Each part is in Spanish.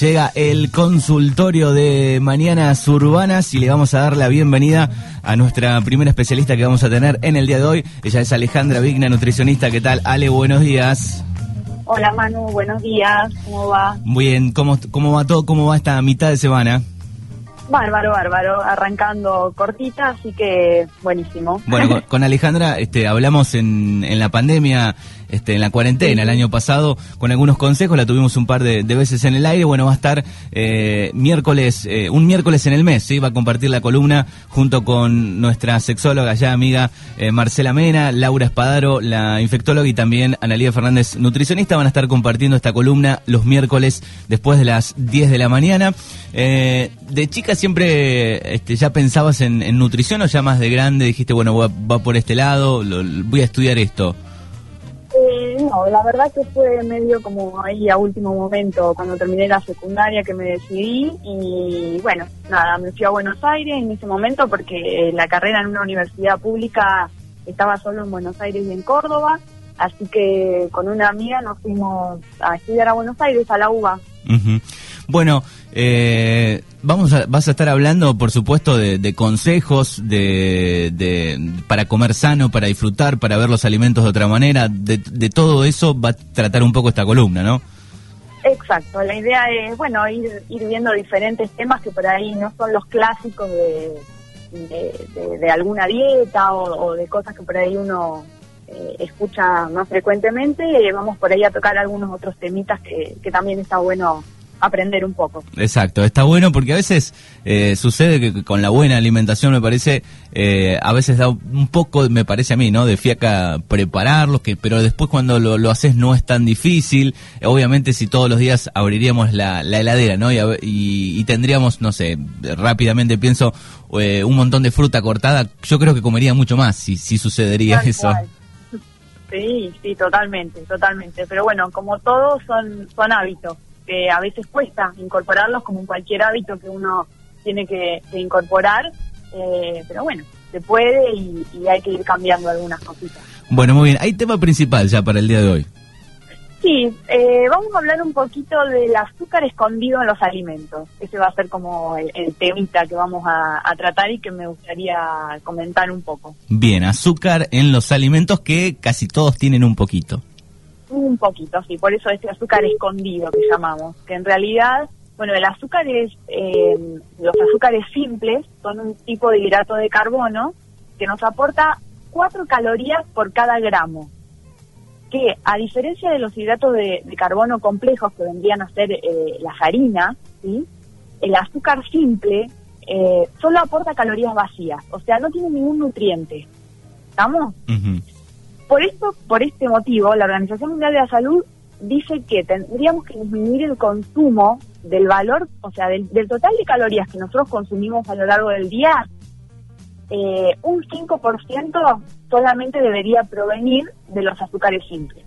llega el consultorio de Mañanas Urbanas y le vamos a dar la bienvenida a nuestra primera especialista que vamos a tener en el día de hoy. Ella es Alejandra Vigna, nutricionista. ¿Qué tal? Ale, buenos días. Hola Manu, buenos días. ¿Cómo va? Muy bien, ¿cómo, cómo va todo? ¿Cómo va esta mitad de semana? Bárbaro, bárbaro, arrancando cortita, así que buenísimo. Bueno, con, Alejandra este, hablamos en, en la pandemia, este, en la cuarentena el año pasado, con algunos consejos, la tuvimos un par de, veces en el aire, bueno, va a estar eh, miércoles, eh, un miércoles en el mes, ¿sí? va a compartir la columna junto con nuestra sexóloga ya amiga eh, Marcela Mena, Laura Espadaro, la infectóloga y también Analía Fernández, nutricionista, van a estar compartiendo esta columna los miércoles después de las 10 de la mañana. de chica siempre este, ya pensabas en, nutrición o ya más de grande dijiste, bueno, va, por este lado, voy a estudiar esto? No, la verdad que fue medio como ahí a último momento, cuando terminé la secundaria que me decidí y bueno, nada, me fui a Buenos Aires en ese momento porque la carrera en una universidad pública estaba solo en Buenos Aires y en Córdoba, así que con una amiga nos fuimos a estudiar a Buenos Aires, a la UBA. Bueno, eh, vamos a, vas a estar hablando, por supuesto, de, consejos de, para comer sano, para disfrutar, para ver los alimentos de otra manera. De, todo eso va a tratar un poco esta columna, ¿no? Exacto. La idea es, bueno, ir, viendo diferentes temas que por ahí no son los clásicos de, de, alguna dieta o, de cosas que por ahí uno eh, escucha más frecuentemente. vamos por ahí a tocar algunos otros temitas que también está bueno aprender un poco. Exacto, está bueno porque a veces eh, sucede que con la buena alimentación me parece, eh, a veces da un poco, me parece a mí, ¿no? De fiaca prepararlos, que, pero después cuando lo, lo haces no es tan difícil. Obviamente si todos los días abriríamos la, la heladera, ¿no? Y, y, tendríamos, no sé, rápidamente pienso, eh, un montón de fruta cortada, yo creo que comería mucho más si, si sucedería eso. Sí, sí, totalmente, totalmente. Pero bueno, como todos son, son hábitos que a veces cuesta incorporarlos como cualquier hábito que uno tiene que, incorporar, eh, pero bueno, se puede y, hay que ir cambiando algunas cositas. Bueno, muy bien. ¿Hay tema principal ya para el día de hoy? Sí, eh, vamos a hablar un poquito del azúcar escondido en los alimentos. Ese va a ser como el, temita que vamos a, tratar y que me gustaría comentar un poco. Bien, azúcar en los alimentos que casi todos tienen un poquito. Un poquito, sí, por eso este azúcar escondido que llamamos, que en realidad, bueno, el azúcar es, eh, los azúcares simples son un tipo de hidrato de carbono que nos aporta 4 calorías por cada gramo, que a diferencia de los hidratos de, carbono complejos que vendrían a ser eh, las harinas, ¿sí? el azúcar simple eh, solo aporta calorías vacías, o sea, no tiene ningún nutriente. ¿Estamos? Por esto, por este motivo, la Organización Mundial de la Salud dice que tendríamos que disminuir el consumo del valor, o sea, del, total de calorías que nosotros consumimos a lo largo del día, eh, un 5% solamente debería provenir de los azúcares simples.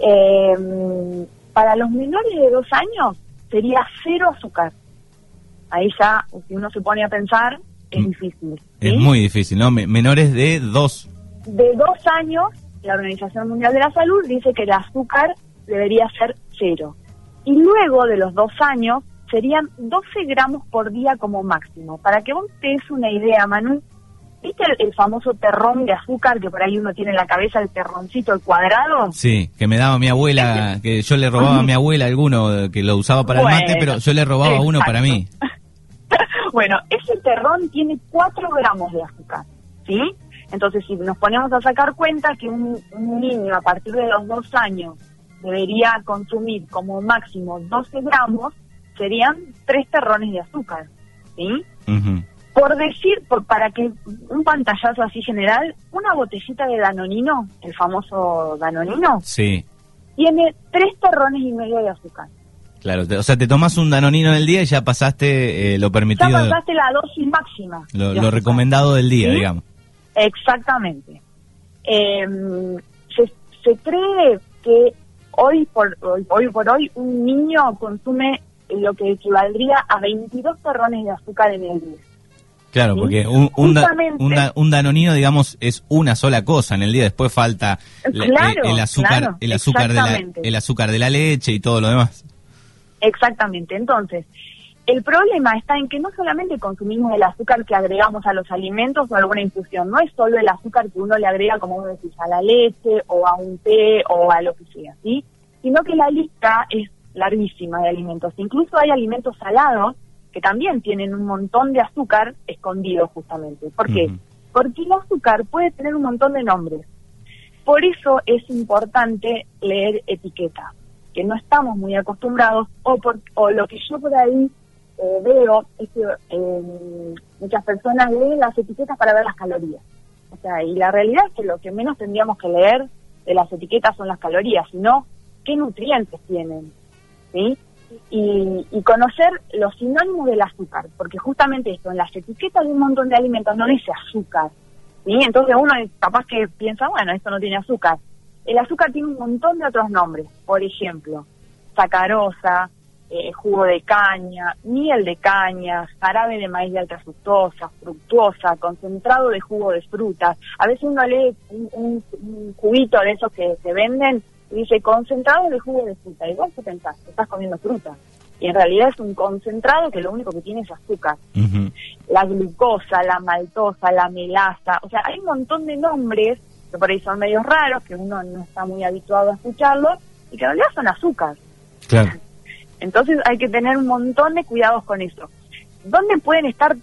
Eh, para los menores de dos años sería cero azúcar. Ahí ya, si uno se pone a pensar, es mm. difícil. Es muy difícil, ¿no? Menores de dos de dos años, la Organización Mundial de la Salud dice que el azúcar debería ser cero. Y luego de los dos años serían 12 gramos por día como máximo. Para que vos te des una idea, Manu, ¿viste el, famoso terrón de azúcar que por ahí uno tiene en la cabeza, el terroncito, el cuadrado? Sí, que me daba mi abuela, que yo le robaba a mi abuela alguno que lo usaba para el mate, pero yo le robaba uno para mí. bueno, ese terrón tiene 4 gramos de azúcar, ¿sí? Entonces, si nos ponemos a sacar cuenta que un, niño a partir de los dos años debería consumir como máximo 12 gramos, serían tres terrones de azúcar, ¿sí? Por decir, por, para que un pantallazo así general, una botellita de danonino, el famoso danonino, sí. tiene tres terrones y medio de azúcar. Claro, o sea, te tomas un danonino en el día y ya pasaste eh, lo permitido. Ya pasaste la dosis máxima. Lo, recomendado del día, digamos. Exactamente. Em, se, cree que hoy por hoy, por hoy un niño consume lo que equivaldría a 22 terrones de azúcar en el día. Claro, porque un, un, danonino, digamos, es una sola cosa en el día. Después falta el, azúcar, el azúcar de la, el azúcar de la leche y todo lo demás. Exactamente. Entonces, el problema está en que no solamente consumimos el azúcar que agregamos a los alimentos o alguna infusión, no es solo el azúcar que uno le agrega, como uno decís, a la leche o a un té o a lo que sea, ¿sí? Sino que la lista es larguísima de alimentos. Incluso hay alimentos salados que también tienen un montón de azúcar escondido justamente. ¿Por qué? Porque el azúcar puede tener un montón de nombres. Por eso es importante leer etiqueta, que no estamos muy acostumbrados o, por, o lo que yo por ahí eh, veo es que eh, muchas personas leen las etiquetas para ver las calorías. O sea, y la realidad es que lo que menos tendríamos que leer de las etiquetas son las calorías, sino qué nutrientes tienen, ¿sí? Y, y, conocer los sinónimos del azúcar, porque justamente esto, en las etiquetas de un montón de alimentos no dice azúcar, ¿sí? Entonces uno capaz que piensa, bueno, esto no tiene azúcar. El azúcar tiene un montón de otros nombres, por ejemplo, sacarosa, eh, jugo de caña, miel de caña, jarabe de maíz de alta fructosa, fructuosa, concentrado de jugo de frutas. A veces uno lee un, juguito de esos que se venden y dice concentrado de jugo de fruta. Igual que pensás, estás comiendo fruta. Y en realidad es un concentrado que lo único que tiene es azúcar. La glucosa, la maltosa, la melaza. O sea, hay un montón de nombres que por ahí son medios raros, que uno no está muy habituado a escucharlos, y que en realidad son azúcar. Claro. Entonces hay que tener un montón de cuidados con eso. ¿Dónde pueden estar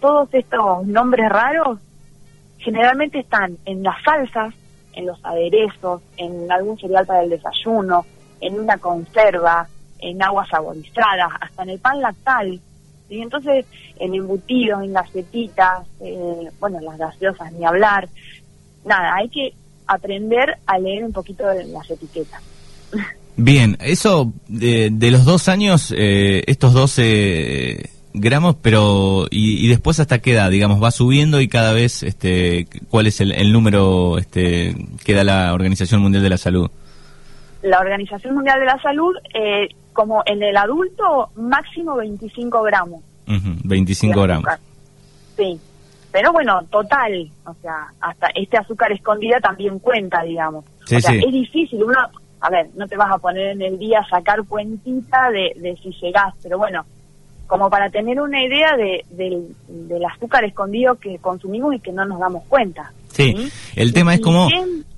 todos estos nombres raros? Generalmente están en las salsas, en los aderezos, en algún cereal para el desayuno, en una conserva, en aguas saborizadas, hasta en el pan lactal. Y entonces en embutidos, en galletitas, eh, bueno, las gaseosas ni hablar. Nada, hay que aprender a leer un poquito las etiquetas. Bien, eso de, los dos años, eh, estos 12 gramos, pero y, después hasta qué edad, digamos, va subiendo y cada vez, este, ¿cuál es el, número este, que da la Organización Mundial de la Salud? La Organización Mundial de la Salud, eh, como en el adulto, máximo 25 gramos. 25 gramos. Sí, pero bueno, total, o sea, hasta este azúcar escondida también cuenta, digamos. o sea, es difícil, uno a ver, no te vas a poner en el día a sacar cuentita de, si llegás, pero bueno, como para tener una idea de, del, azúcar escondido que consumimos y que no nos damos cuenta. Sí, el tema es como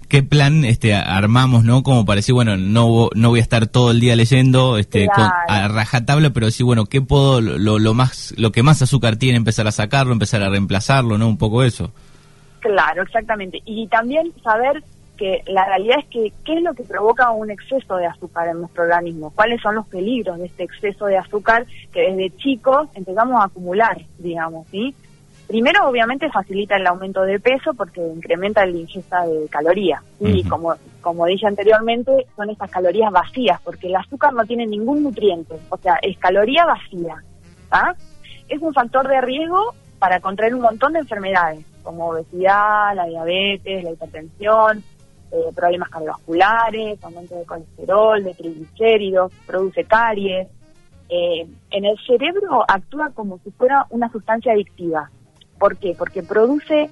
qué plan este armamos, ¿no? Como para decir, bueno, no no voy a estar todo el día leyendo este a rajatabla, pero sí, bueno, qué puedo lo, lo más lo que más azúcar tiene empezar a sacarlo, empezar a reemplazarlo, ¿no? Un poco eso. Claro, exactamente. Y también saber que la realidad es que qué es lo que provoca un exceso de azúcar en nuestro organismo, cuáles son los peligros de este exceso de azúcar que desde chicos empezamos a acumular, digamos, ¿sí? Primero, obviamente, facilita el aumento de peso porque incrementa la ingesta de calorías. Y como, como dije anteriormente, son estas calorías vacías, porque el azúcar no tiene ningún nutriente, o sea, es caloría vacía. ¿ah? Es un factor de riesgo para contraer un montón de enfermedades, como obesidad, la diabetes, la hipertensión, eh, problemas cardiovasculares, aumento de colesterol, de triglicéridos, produce caries. Eh, en el cerebro actúa como si fuera una sustancia adictiva. ¿Por qué? Porque produce,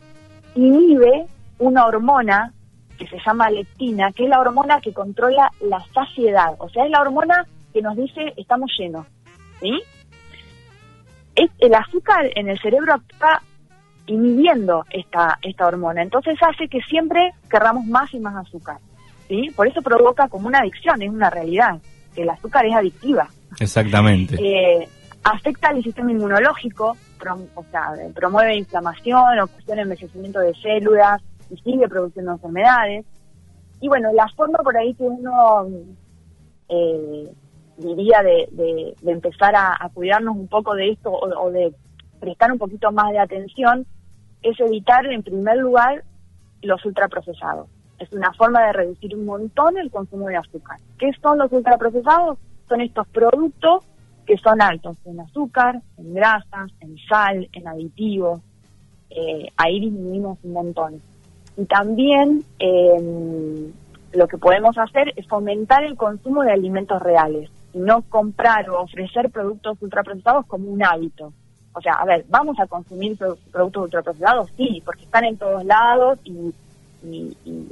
inhibe una hormona que se llama leptina, que es la hormona que controla la saciedad. O sea, es la hormona que nos dice estamos llenos. ¿Sí? El azúcar en el cerebro actúa inhibiendo esta, esta hormona. Entonces hace que siempre querramos más y más azúcar. ¿sí? Por eso provoca como una adicción, es una realidad, que el azúcar es adictiva. Exactamente. Eh, afecta al sistema inmunológico, o sea, promueve inflamación, ocasiona envejecimiento de células y sigue produciendo enfermedades. Y bueno, la forma por ahí que uno eh, diría de, de, empezar a, cuidarnos un poco de esto o de prestar un poquito más de atención es evitar en primer lugar los ultraprocesados. Es una forma de reducir un montón el consumo de azúcar. ¿Qué son los ultraprocesados? Son estos productos que son altos en azúcar, en grasas, en sal, en aditivos. Eh, ahí disminuimos un montón. Y también em, lo que podemos hacer es fomentar el consumo de alimentos reales y no comprar o ofrecer productos ultraprocesados como un hábito. O sea, a ver, ¿vamos a consumir productos ultraprocesados? Sí, porque están en todos lados y,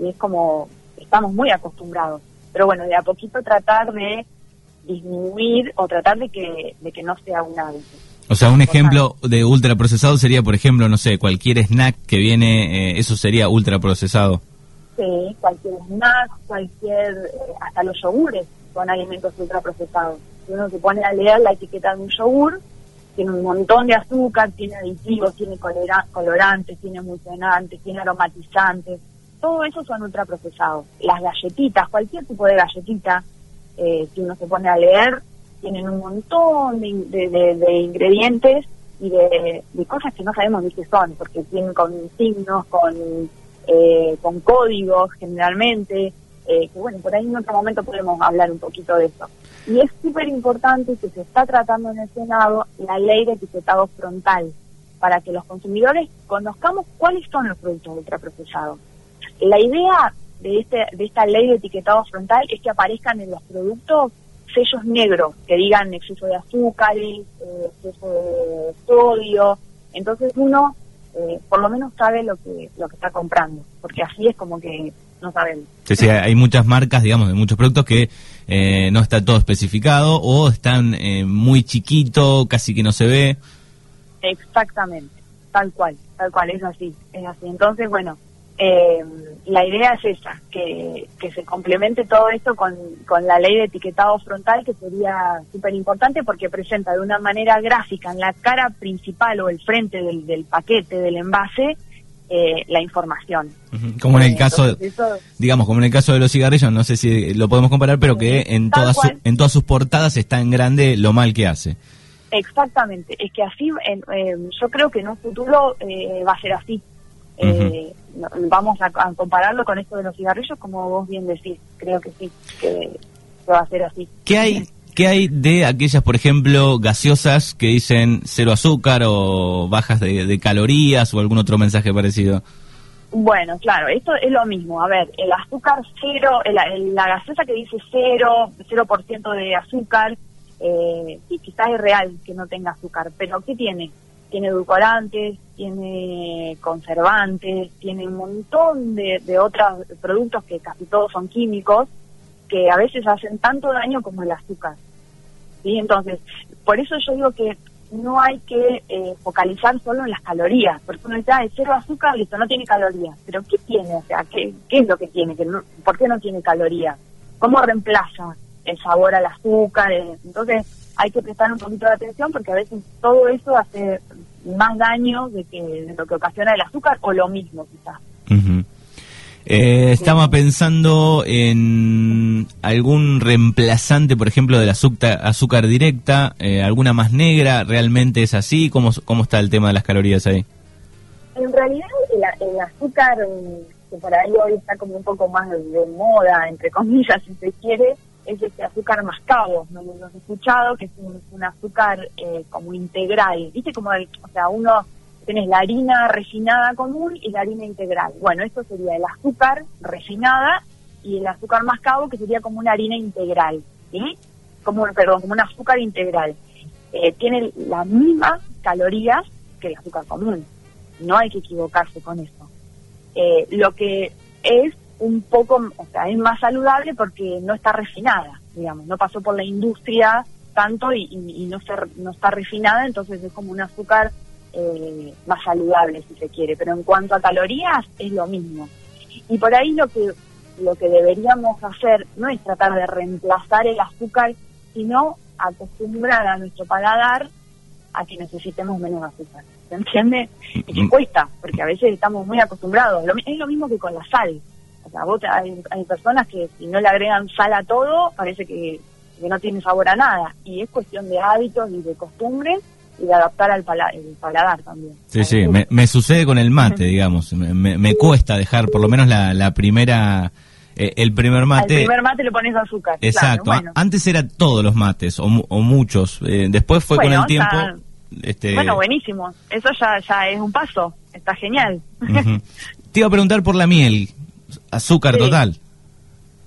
es como, estamos muy acostumbrados. Pero bueno, de a poquito tratar de disminuir o tratar de que, de que no sea un hábito. O sea, un ejemplo de ultraprocesado sería, por ejemplo, no sé, cualquier snack que viene, eh, eso sería ultraprocesado. Sí, cualquier snack, cualquier, eh, hasta los yogures son alimentos ultraprocesados. Si uno se pone a leer la etiqueta de un yogur, tiene un montón de azúcar, tiene aditivos, tiene colorantes, tiene emulsionantes, tiene aromatizantes. Todo eso son ultraprocesados. Las galletitas, cualquier tipo de galletita, eh, si uno se pone a leer, tienen un montón de, ingredientes y de, cosas que no sabemos ni qué son, porque tienen con signos, con, eh, con códigos generalmente, eh, que bueno, por ahí en otro momento podemos hablar un poquito de eso. Y es súper importante que se está tratando en el Senado la ley de etiquetado frontal, para que los consumidores conozcamos cuáles son los productos ultraprocesados. La idea de, este, de esta ley de etiquetado frontal es que aparezcan en los productos sellos negros que digan exceso de azúcares, eh, exceso de sodio. Entonces uno eh, por lo menos sabe lo que, lo que está comprando, porque así es como que no sabemos. Sí, sí, hay muchas marcas, digamos, de muchos productos que eh, no está todo especificado o están muy chiquito, casi que no se ve. Exactamente, tal cual, tal cual, es así, es así. Entonces, bueno, eh, la idea es esa, que, se complemente todo esto con, la ley de etiquetado frontal, que sería súper importante porque presenta de una manera gráfica en la cara principal o el frente del, paquete, del envase, eh, la información. Como en el caso, digamos, como en el caso de los cigarrillos, no sé si lo podemos comparar, pero que en todas, en todas sus portadas está en grande lo mal que hace. Exactamente, es que así, yo creo que en un futuro eh, va a ser así. Eh, vamos a, compararlo con esto de los cigarrillos, como vos bien decís, creo que sí, que, va a ser así. ¿Qué hay, ¿Qué hay de aquellas, por ejemplo, gaseosas que dicen cero azúcar o bajas de, calorías o algún otro mensaje parecido? Bueno, claro, esto es lo mismo. A ver, el azúcar cero, la gaseosa que dice cero, cero por ciento de azúcar, eh, sí, quizás es real que no tenga azúcar, pero ¿qué tiene? tiene edulcorantes, tiene conservantes, tiene un montón de, otros productos que casi todos son químicos, que a veces hacen tanto daño como el azúcar. ¿Sí? Entonces, por eso yo digo que no hay que eh, focalizar solo en las calorías, porque uno dice, ah, es cero azúcar, listo, no tiene calorías. Pero ¿qué tiene? O sea, ¿qué, qué es lo que tiene? Que ¿Por qué no tiene calorías? ¿Cómo reemplaza el sabor al azúcar? Entonces, hay que prestar un poquito de atención porque a veces todo eso hace más daño de, que, lo que ocasiona el azúcar o lo mismo quizás. Eh, estaba pensando en algún reemplazante, por ejemplo, del azúcar, azúcar directa, eh, alguna más negra, ¿realmente es así? ¿Cómo, ¿Cómo está el tema de las calorías ahí? En realidad el, azúcar, que por ahí hoy está como un poco más de moda, entre comillas, si se quiere, es este azúcar mascabo, ¿no lo has escuchado? Que es un, azúcar eh, como integral, ¿viste? Como, o sea, uno, tenés la harina refinada común y la harina integral. Bueno, esto sería el azúcar refinada y el azúcar mascabo, que sería como una harina integral, ¿sí? Como, perdón, como un azúcar integral. Eh, tiene las mismas calorías que el azúcar común. No hay que equivocarse con eso. Eh, lo que es un poco, o sea, es más saludable porque no está refinada, digamos, no pasó por la industria tanto y, no, no está refinada, entonces es como un azúcar eh, más saludable si se quiere, pero en cuanto a calorías es lo mismo. Y por ahí lo que, lo que deberíamos hacer no es tratar de reemplazar el azúcar, sino acostumbrar a nuestro paladar a que necesitemos menos azúcar. ¿Se entiende? Y que cuesta, porque a veces estamos muy acostumbrados. es lo mismo que con la sal. O sea, vos, hay, personas que si no le agregan sal a todo, parece que, no tiene sabor a nada. Y es cuestión de hábitos y de costumbres y de adaptar al paladar también. Sí, sí, me, sucede con el mate, digamos. Me, cuesta dejar por lo menos la, primera... Eh, el primer mate... El primer mate le pones azúcar. Exacto. Antes era todos los mates, o, muchos. Eh, después fue con el tiempo... este... Bueno, buenísimo. Eso ya, ya es un paso. Está genial. Te iba a preguntar por la miel. Azúcar total.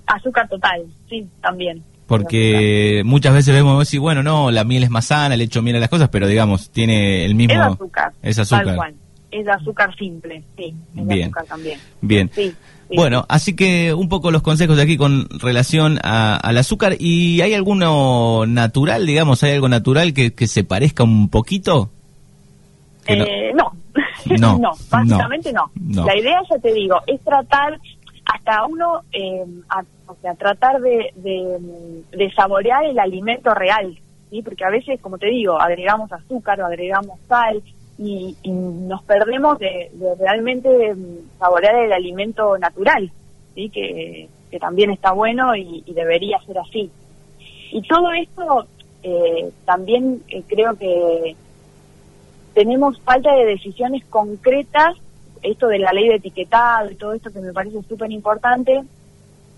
Azúcar total, sí, también. Porque muchas veces vemos decir, bueno, no, la miel es más sana, le echo miel a las cosas, pero digamos, tiene el mismo... Es azúcar. Es azúcar. Tal cual. Es azúcar simple, sí. Es Bien. azúcar también. Bien. Bueno, así que un poco los consejos de aquí con relación al azúcar. ¿Y hay alguno natural, digamos, hay algo natural que, se parezca un poquito? Eh, no. No. básicamente no. La idea, ya te digo, es tratar hasta uno, eh, o sea, tratar de, saborear el alimento real, ¿sí? Porque a veces, como te digo, agregamos azúcar o agregamos sal y, nos perdemos de, realmente saborear el alimento natural, ¿sí? Que, también está bueno y, debería ser así. Y todo esto eh, también eh, creo que tenemos falta de decisiones concretas, esto de la ley de etiquetado y todo esto que me parece súper importante,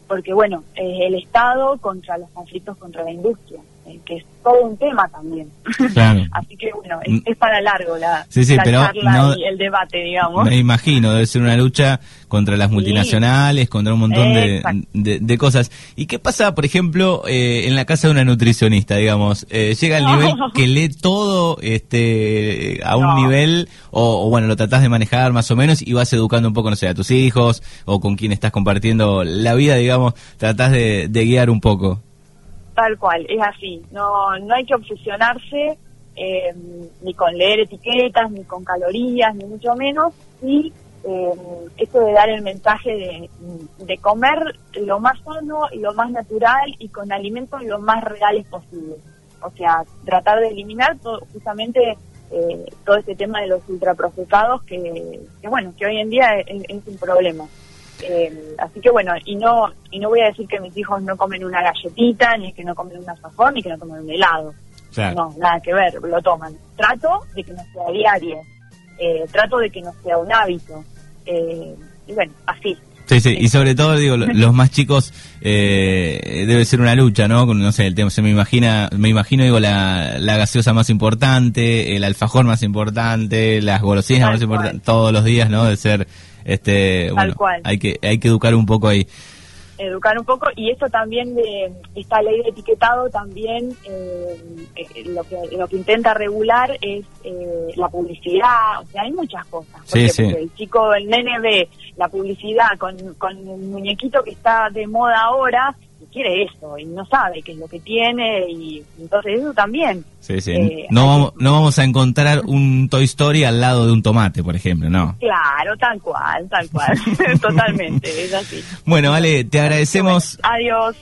porque bueno, el Estado contra los conflictos contra la industria, que es todo un tema también. Así que bueno, es, para largo la, charla y el debate, digamos. Me imagino, debe ser una lucha contra las multinacionales, contra un montón de, cosas. ¿Y qué pasa, por ejemplo, eh, en la casa de una nutricionista, digamos? Eh, llega al nivel que lee todo este a un nivel, o, bueno, lo tratás de manejar más o menos y vas educando un poco, no sé, a tus hijos o con quien estás compartiendo la vida, digamos, tratás de, de guiar un poco. Tal cual, es así. No, no hay que obsesionarse eh, ni con leer etiquetas, ni con calorías, ni mucho menos. Y eh, esto de dar el mensaje de, comer lo más sano y lo más natural y con alimentos lo más reales posible. O sea, tratar de eliminar todo, justamente eh, todo este tema de los ultraprocesados que, que, bueno, que hoy en día es un problema. Eh, así que bueno, y no y no voy a decir que mis hijos no comen una galletita, ni que no comen un alfajor, ni que no comen un helado. No, nada que ver, lo toman. Trato de que no sea diario, eh, trato de que no sea un hábito. Eh, y bueno, así. Sí, sí, y sobre todo, digo, los más chicos eh, debe ser una lucha, ¿no? No sé, el tema, se me imagina, me imagino, digo, la, la gaseosa más importante, el alfajor más importante, las golosinas más importantes, todos los días, ¿no? De ser este, bueno, Hay que, hay que educar un poco ahí. Educar un poco y esto también de esta ley de etiquetado también eh, eh, lo, que, lo que intenta regular es eh, la publicidad, o sea, hay muchas cosas. Porque, el chico, el nene ve la publicidad con, con el muñequito que está de moda ahora quiere eso y no sabe qué es lo que tiene y entonces eso también. Sí, sí. Eh, no, vamos, no vamos a encontrar un Toy Story al lado de un tomate, por ejemplo, ¿no? Claro, tal cual, tal cual, totalmente, es así. Bueno, vale, te agradecemos. Adiós.